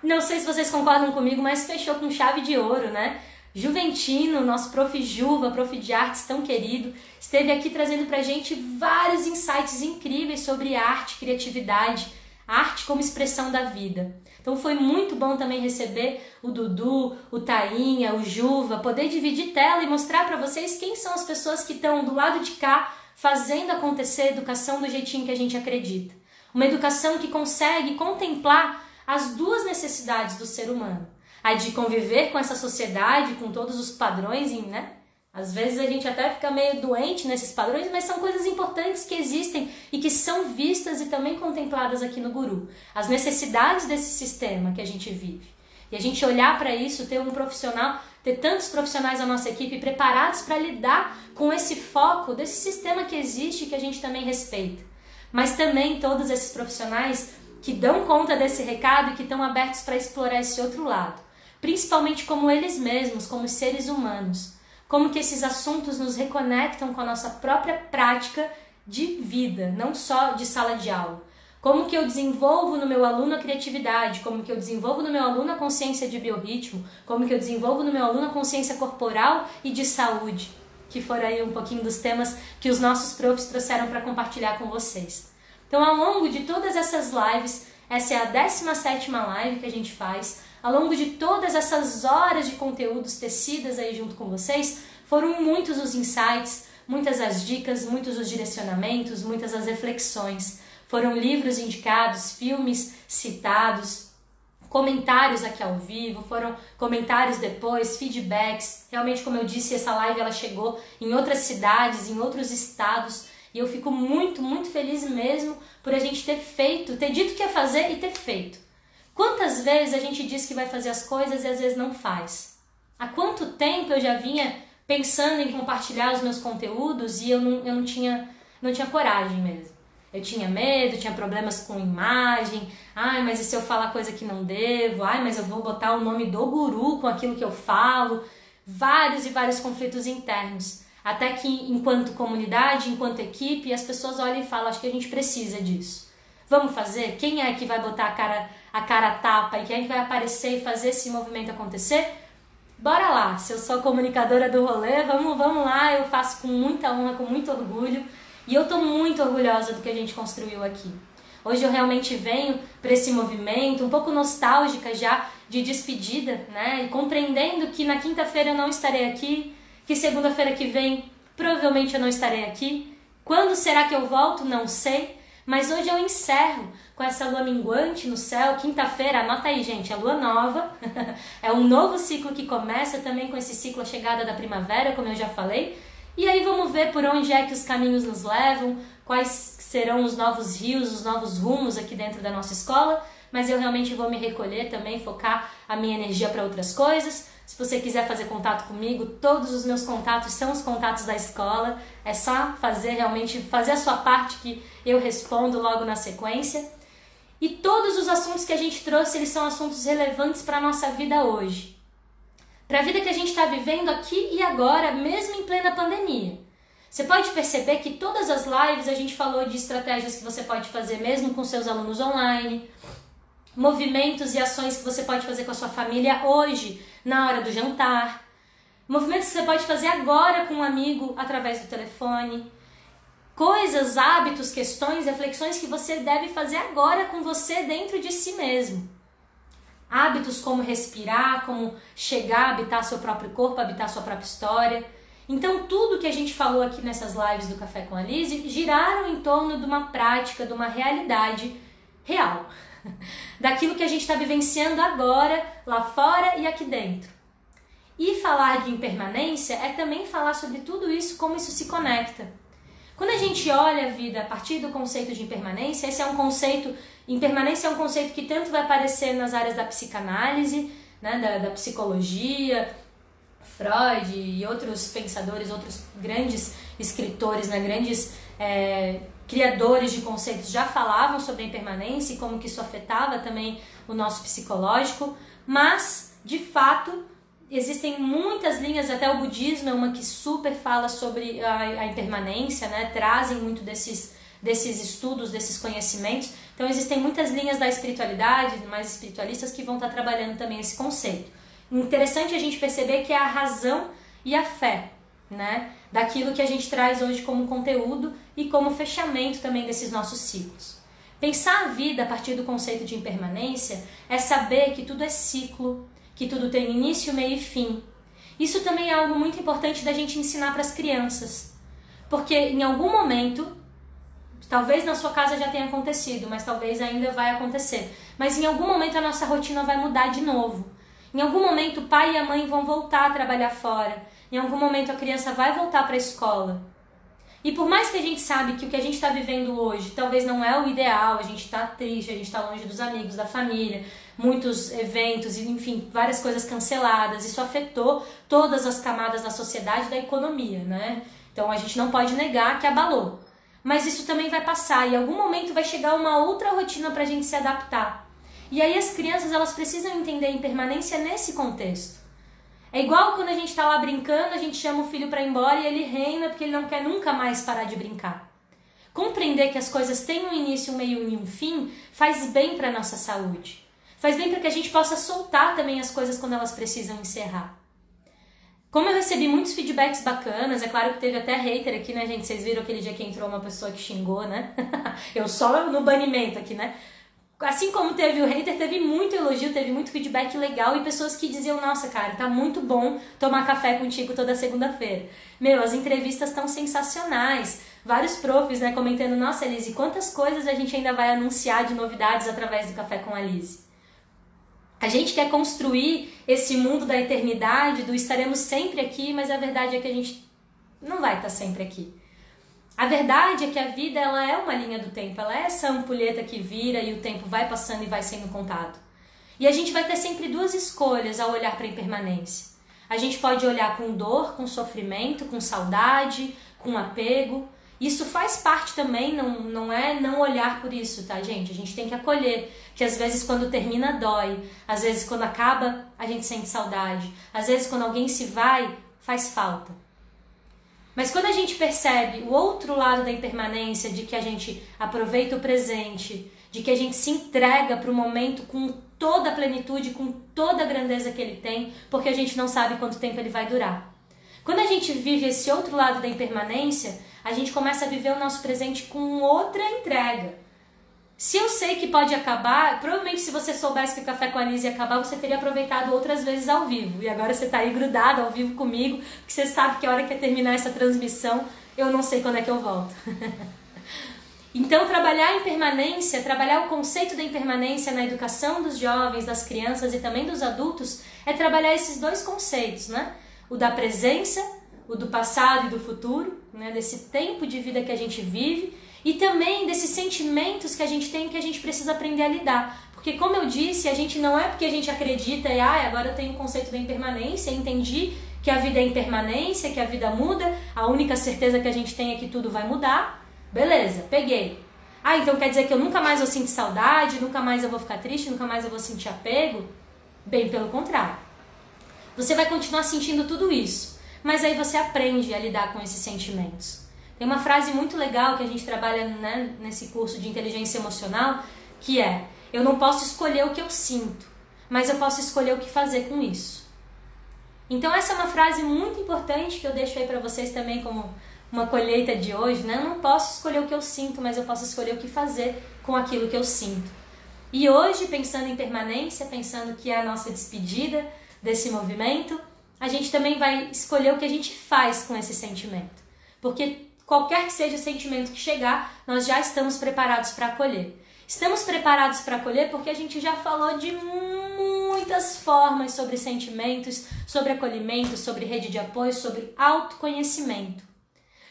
Não sei se vocês concordam comigo, mas fechou com chave de ouro, né? Juventino, nosso prof. Juva, prof. de artes tão querido, esteve aqui trazendo pra gente vários insights incríveis sobre arte, criatividade, arte como expressão da vida. Então foi muito bom também receber o Dudu, o Tainha, o Juva, poder dividir tela e mostrar para vocês quem são as pessoas que estão do lado de cá fazendo acontecer a educação do jeitinho que a gente acredita. Uma educação que consegue contemplar as duas necessidades do ser humano: a de conviver com essa sociedade, com todos os padrões, né? Às vezes a gente até fica meio doente nesses padrões, mas são coisas importantes que existem e que são vistas e também contempladas aqui no Guru. As necessidades desse sistema que a gente vive. E a gente olhar para isso, ter um profissional, ter tantos profissionais na nossa equipe preparados para lidar com esse foco desse sistema que existe e que a gente também respeita. Mas também todos esses profissionais que dão conta desse recado e que estão abertos para explorar esse outro lado, principalmente como eles mesmos, como seres humanos, como que esses assuntos nos reconectam com a nossa própria prática de vida, não só de sala de aula. Como que eu desenvolvo no meu aluno a criatividade, como que eu desenvolvo no meu aluno a consciência de biorritmo, como que eu desenvolvo no meu aluno a consciência corporal e de saúde, que foram aí um pouquinho dos temas que os nossos profs trouxeram para compartilhar com vocês. Então, ao longo de todas essas lives, essa é a 17 live que a gente faz, ao longo de todas essas horas de conteúdos tecidas aí junto com vocês, foram muitos os insights, muitas as dicas, muitos os direcionamentos, muitas as reflexões. Foram livros indicados, filmes citados, comentários aqui ao vivo, foram comentários depois, feedbacks. Realmente, como eu disse, essa live ela chegou em outras cidades, em outros estados, e eu fico muito, muito feliz mesmo por a gente ter feito, ter dito que ia fazer e ter feito. Quantas vezes a gente diz que vai fazer as coisas e às vezes não faz? Há quanto tempo eu já vinha pensando em compartilhar os meus conteúdos e eu não, eu não, tinha, não tinha coragem mesmo. Eu tinha medo, tinha problemas com imagem. Ai, mas e se eu falar coisa que não devo? Ai, mas eu vou botar o nome do guru com aquilo que eu falo. Vários e vários conflitos internos. Até que, enquanto comunidade, enquanto equipe, as pessoas olham e falam: acho que a gente precisa disso. Vamos fazer? Quem é que vai botar a cara, a cara tapa e quem é que vai aparecer e fazer esse movimento acontecer? Bora lá! Se eu sou comunicadora do rolê, vamos, vamos lá. Eu faço com muita honra, com muito orgulho. E eu estou muito orgulhosa do que a gente construiu aqui. Hoje eu realmente venho para esse movimento, um pouco nostálgica já de despedida, né? E compreendendo que na quinta-feira eu não estarei aqui, que segunda-feira que vem provavelmente eu não estarei aqui. Quando será que eu volto? Não sei. Mas hoje eu encerro com essa lua minguante no céu, quinta-feira, anota aí, gente, é lua nova. é um novo ciclo que começa também com esse ciclo a chegada da primavera, como eu já falei. E aí vamos ver por onde é que os caminhos nos levam, quais serão os novos rios, os novos rumos aqui dentro da nossa escola. Mas eu realmente vou me recolher também, focar a minha energia para outras coisas. Se você quiser fazer contato comigo, todos os meus contatos são os contatos da escola. É só fazer realmente fazer a sua parte que eu respondo logo na sequência. E todos os assuntos que a gente trouxe, eles são assuntos relevantes para a nossa vida hoje. Para a vida que a gente está vivendo aqui e agora, mesmo em plena pandemia. Você pode perceber que todas as lives a gente falou de estratégias que você pode fazer mesmo com seus alunos online, movimentos e ações que você pode fazer com a sua família hoje, na hora do jantar, movimentos que você pode fazer agora com um amigo através do telefone, coisas, hábitos, questões, reflexões que você deve fazer agora com você dentro de si mesmo. Hábitos como respirar, como chegar habitar seu próprio corpo, habitar sua própria história. Então, tudo que a gente falou aqui nessas lives do Café com a Lise giraram em torno de uma prática, de uma realidade real. daquilo que a gente está vivenciando agora, lá fora e aqui dentro. E falar de impermanência é também falar sobre tudo isso, como isso se conecta. Quando a gente olha a vida a partir do conceito de impermanência, esse é um conceito, impermanência é um conceito que tanto vai aparecer nas áreas da psicanálise, né, da, da psicologia, Freud e outros pensadores, outros grandes escritores, né, grandes é, criadores de conceitos já falavam sobre a impermanência e como que isso afetava também o nosso psicológico, mas de fato existem muitas linhas, até o budismo é uma que super fala sobre a, a impermanência, né? Trazem muito desses desses estudos, desses conhecimentos. Então existem muitas linhas da espiritualidade, mais espiritualistas que vão estar trabalhando também esse conceito. Interessante a gente perceber que é a razão e a fé, né? daquilo que a gente traz hoje como conteúdo e como fechamento também desses nossos ciclos. Pensar a vida a partir do conceito de impermanência é saber que tudo é ciclo, que tudo tem início, meio e fim. Isso também é algo muito importante da gente ensinar para as crianças. Porque em algum momento, talvez na sua casa já tenha acontecido, mas talvez ainda vai acontecer. Mas em algum momento a nossa rotina vai mudar de novo. Em algum momento o pai e a mãe vão voltar a trabalhar fora. Em algum momento a criança vai voltar para a escola. E por mais que a gente sabe que o que a gente está vivendo hoje talvez não é o ideal, a gente está triste, a gente está longe dos amigos, da família, muitos eventos, enfim, várias coisas canceladas, isso afetou todas as camadas da sociedade e da economia, né? Então a gente não pode negar que abalou. Mas isso também vai passar e em algum momento vai chegar uma outra rotina para a gente se adaptar. E aí as crianças elas precisam entender a impermanência nesse contexto. É igual quando a gente está lá brincando, a gente chama o filho para ir embora e ele reina porque ele não quer nunca mais parar de brincar. Compreender que as coisas têm um início, um meio e um fim faz bem para nossa saúde. Faz bem para que a gente possa soltar também as coisas quando elas precisam encerrar. Como eu recebi muitos feedbacks bacanas, é claro que teve até hater aqui, né, gente? Vocês viram aquele dia que entrou uma pessoa que xingou, né? eu só no banimento aqui, né? assim como teve o hater, teve muito elogio, teve muito feedback legal e pessoas que diziam: Nossa, cara, tá muito bom tomar café contigo toda segunda-feira. Meu, as entrevistas estão sensacionais. Vários profs, né, comentando: Nossa, Elise, quantas coisas a gente ainda vai anunciar de novidades através do Café com a Elise. A gente quer construir esse mundo da eternidade, do estaremos sempre aqui, mas a verdade é que a gente não vai estar sempre aqui. A verdade é que a vida ela é uma linha do tempo, ela é essa ampulheta que vira e o tempo vai passando e vai sendo contado. E a gente vai ter sempre duas escolhas ao olhar para a impermanência. A gente pode olhar com dor, com sofrimento, com saudade, com apego. Isso faz parte também, não, não é não olhar por isso, tá, gente? A gente tem que acolher que às vezes quando termina dói, às vezes quando acaba a gente sente saudade, às vezes quando alguém se vai faz falta. Mas quando a gente percebe o outro lado da impermanência, de que a gente aproveita o presente, de que a gente se entrega para o momento com toda a plenitude, com toda a grandeza que ele tem, porque a gente não sabe quanto tempo ele vai durar. Quando a gente vive esse outro lado da impermanência, a gente começa a viver o nosso presente com outra entrega. Se eu sei que pode acabar, provavelmente se você soubesse que o Café com a Liz ia acabar, você teria aproveitado outras vezes ao vivo. E agora você está aí grudado ao vivo comigo, porque você sabe que a hora que terminar essa transmissão, eu não sei quando é que eu volto. então, trabalhar a impermanência, trabalhar o conceito da impermanência na educação dos jovens, das crianças e também dos adultos, é trabalhar esses dois conceitos, né? O da presença, o do passado e do futuro, né? desse tempo de vida que a gente vive e também desses sentimentos que a gente tem que a gente precisa aprender a lidar. Porque, como eu disse, a gente não é porque a gente acredita e ah, agora eu tenho o conceito da impermanência, entendi que a vida é impermanência, que a vida muda, a única certeza que a gente tem é que tudo vai mudar. Beleza, peguei. Ah, então quer dizer que eu nunca mais vou sentir saudade, nunca mais eu vou ficar triste, nunca mais eu vou sentir apego? Bem pelo contrário. Você vai continuar sentindo tudo isso, mas aí você aprende a lidar com esses sentimentos. Tem uma frase muito legal que a gente trabalha né, nesse curso de inteligência emocional, que é: Eu não posso escolher o que eu sinto, mas eu posso escolher o que fazer com isso. Então, essa é uma frase muito importante que eu deixo aí para vocês também, como uma colheita de hoje. Né? Eu não posso escolher o que eu sinto, mas eu posso escolher o que fazer com aquilo que eu sinto. E hoje, pensando em permanência, pensando que é a nossa despedida desse movimento, a gente também vai escolher o que a gente faz com esse sentimento. Porque qualquer que seja o sentimento que chegar, nós já estamos preparados para acolher. Estamos preparados para acolher porque a gente já falou de muitas formas sobre sentimentos, sobre acolhimento, sobre rede de apoio, sobre autoconhecimento.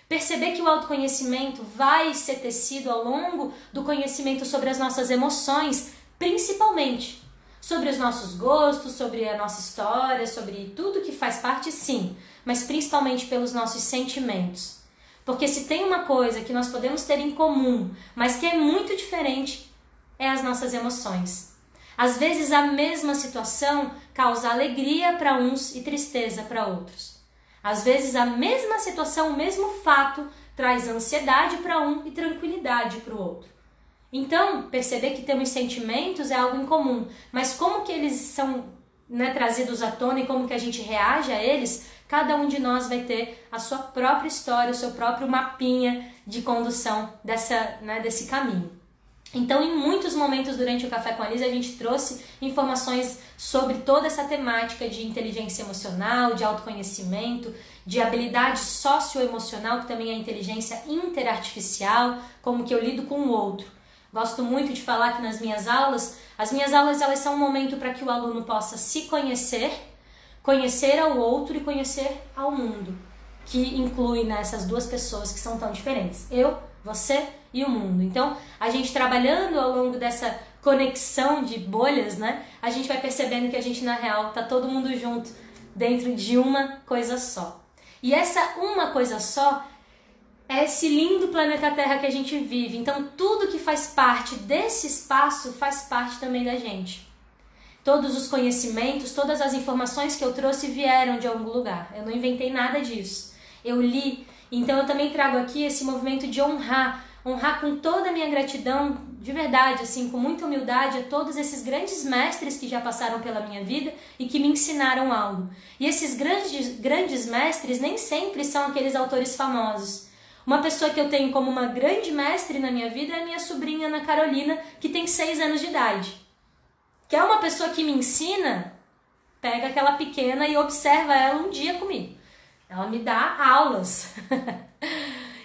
Perceber que o autoconhecimento vai ser tecido ao longo do conhecimento sobre as nossas emoções, principalmente sobre os nossos gostos, sobre a nossa história, sobre tudo que faz parte, sim, mas principalmente pelos nossos sentimentos. Porque se tem uma coisa que nós podemos ter em comum, mas que é muito diferente, é as nossas emoções. Às vezes a mesma situação causa alegria para uns e tristeza para outros. Às vezes a mesma situação, o mesmo fato, traz ansiedade para um e tranquilidade para o outro. Então, perceber que temos sentimentos é algo em comum, mas como que eles são né, trazidos à tona e como que a gente reage a eles cada um de nós vai ter a sua própria história, o seu próprio mapinha de condução dessa, né, desse caminho. Então, em muitos momentos durante o Café com a Liz, a gente trouxe informações sobre toda essa temática de inteligência emocional, de autoconhecimento, de habilidade socioemocional, que também é inteligência interartificial, como que eu lido com o outro. Gosto muito de falar que nas minhas aulas, as minhas aulas elas são um momento para que o aluno possa se conhecer, conhecer ao outro e conhecer ao mundo, que inclui nessas duas pessoas que são tão diferentes. Eu, você e o mundo. Então, a gente trabalhando ao longo dessa conexão de bolhas, né? A gente vai percebendo que a gente na real tá todo mundo junto dentro de uma coisa só. E essa uma coisa só é esse lindo planeta Terra que a gente vive. Então, tudo que faz parte desse espaço faz parte também da gente. Todos os conhecimentos, todas as informações que eu trouxe vieram de algum lugar. Eu não inventei nada disso. Eu li. Então, eu também trago aqui esse movimento de honrar honrar com toda a minha gratidão, de verdade, assim, com muita humildade, a todos esses grandes mestres que já passaram pela minha vida e que me ensinaram algo. E esses grandes, grandes mestres nem sempre são aqueles autores famosos. Uma pessoa que eu tenho como uma grande mestre na minha vida é minha sobrinha Ana Carolina, que tem seis anos de idade. Que é uma pessoa que me ensina, pega aquela pequena e observa ela um dia comigo. Ela me dá aulas.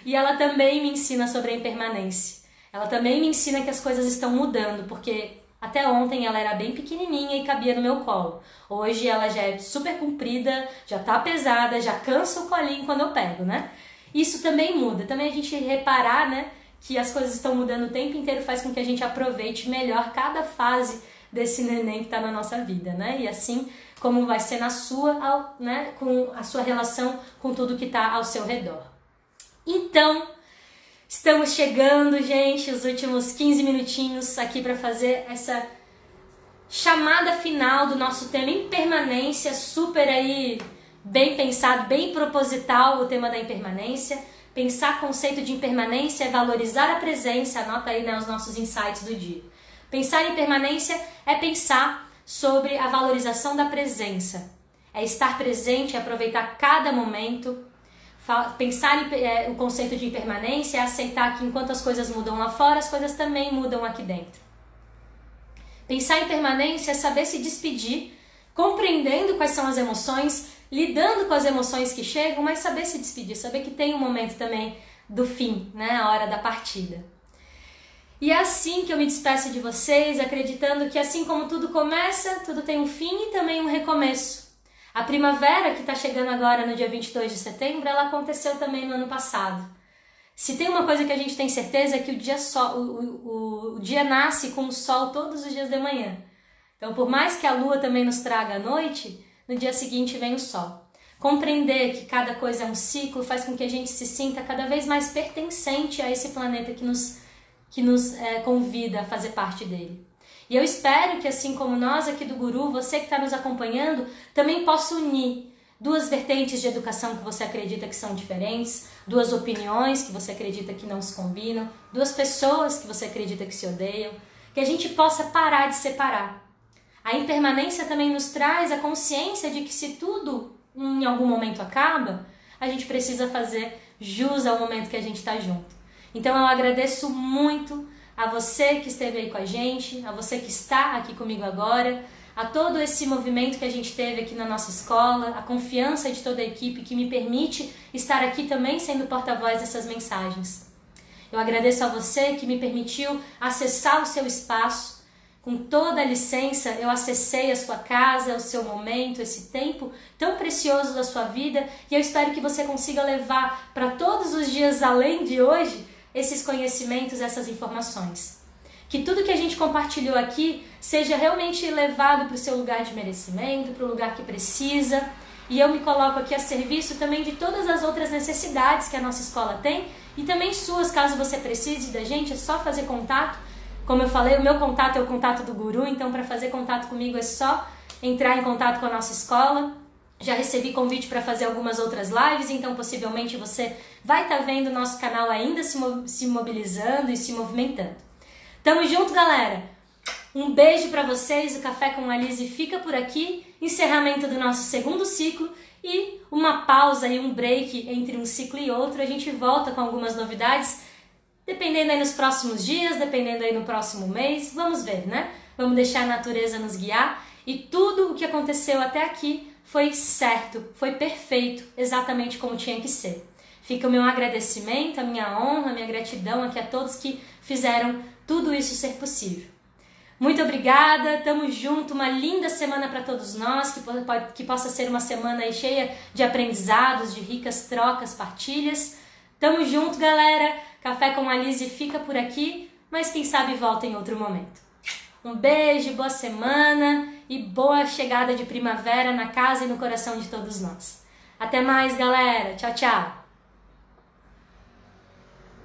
E ela também me ensina sobre a impermanência. Ela também me ensina que as coisas estão mudando, porque até ontem ela era bem pequenininha e cabia no meu colo. Hoje ela já é super comprida, já tá pesada, já cansa o colinho quando eu pego, né? Isso também muda. Também a gente reparar, né, que as coisas estão mudando o tempo inteiro faz com que a gente aproveite melhor cada fase desse neném que está na nossa vida, né? E assim como vai ser na sua, né, com a sua relação com tudo que está ao seu redor. Então, estamos chegando, gente, os últimos 15 minutinhos aqui para fazer essa chamada final do nosso tema impermanência, super aí bem pensado, bem proposital o tema da impermanência. Pensar conceito de impermanência é valorizar a presença, anota aí né, os nossos insights do dia. Pensar em impermanência é pensar sobre a valorização da presença. É estar presente, aproveitar cada momento, Pensar em, é, o conceito de impermanência é aceitar que enquanto as coisas mudam lá fora, as coisas também mudam aqui dentro. Pensar em permanência é saber se despedir, compreendendo quais são as emoções, lidando com as emoções que chegam, mas saber se despedir, saber que tem um momento também do fim, né, a hora da partida. E é assim que eu me despeço de vocês, acreditando que assim como tudo começa, tudo tem um fim e também um recomeço. A primavera, que está chegando agora no dia 22 de setembro, ela aconteceu também no ano passado. Se tem uma coisa que a gente tem certeza é que o dia, sol, o, o, o dia nasce com o sol todos os dias de manhã. Então, por mais que a lua também nos traga a noite, no dia seguinte vem o sol. Compreender que cada coisa é um ciclo faz com que a gente se sinta cada vez mais pertencente a esse planeta que nos, que nos é, convida a fazer parte dele. E eu espero que, assim como nós aqui do Guru, você que está nos acompanhando, também possa unir duas vertentes de educação que você acredita que são diferentes, duas opiniões que você acredita que não se combinam, duas pessoas que você acredita que se odeiam, que a gente possa parar de separar. A impermanência também nos traz a consciência de que se tudo em algum momento acaba, a gente precisa fazer jus ao momento que a gente está junto. Então eu agradeço muito a você que esteve aí com a gente, a você que está aqui comigo agora, a todo esse movimento que a gente teve aqui na nossa escola, a confiança de toda a equipe que me permite estar aqui também sendo porta-voz dessas mensagens. Eu agradeço a você que me permitiu acessar o seu espaço. Com toda a licença, eu acessei a sua casa, o seu momento, esse tempo tão precioso da sua vida, e eu espero que você consiga levar para todos os dias além de hoje esses conhecimentos, essas informações. Que tudo que a gente compartilhou aqui seja realmente levado para o seu lugar de merecimento, para o lugar que precisa. E eu me coloco aqui a serviço também de todas as outras necessidades que a nossa escola tem e também suas, caso você precise da gente, é só fazer contato. Como eu falei, o meu contato é o contato do guru, então para fazer contato comigo é só entrar em contato com a nossa escola. Já recebi convite para fazer algumas outras lives, então possivelmente você vai estar tá vendo o nosso canal ainda se, se mobilizando e se movimentando. Tamo junto, galera! Um beijo para vocês, o Café com a fica por aqui, encerramento do nosso segundo ciclo e uma pausa e um break entre um ciclo e outro. A gente volta com algumas novidades Dependendo aí nos próximos dias, dependendo aí no próximo mês, vamos ver, né? Vamos deixar a natureza nos guiar e tudo o que aconteceu até aqui foi certo, foi perfeito, exatamente como tinha que ser. Fica o meu agradecimento, a minha honra, a minha gratidão aqui a todos que fizeram tudo isso ser possível. Muito obrigada, tamo junto, uma linda semana para todos nós, que, que possa ser uma semana cheia de aprendizados, de ricas trocas, partilhas. Tamo junto, galera. Café com a Lise fica por aqui, mas quem sabe volta em outro momento. Um beijo, boa semana e boa chegada de primavera na casa e no coração de todos nós. Até mais, galera. Tchau, tchau.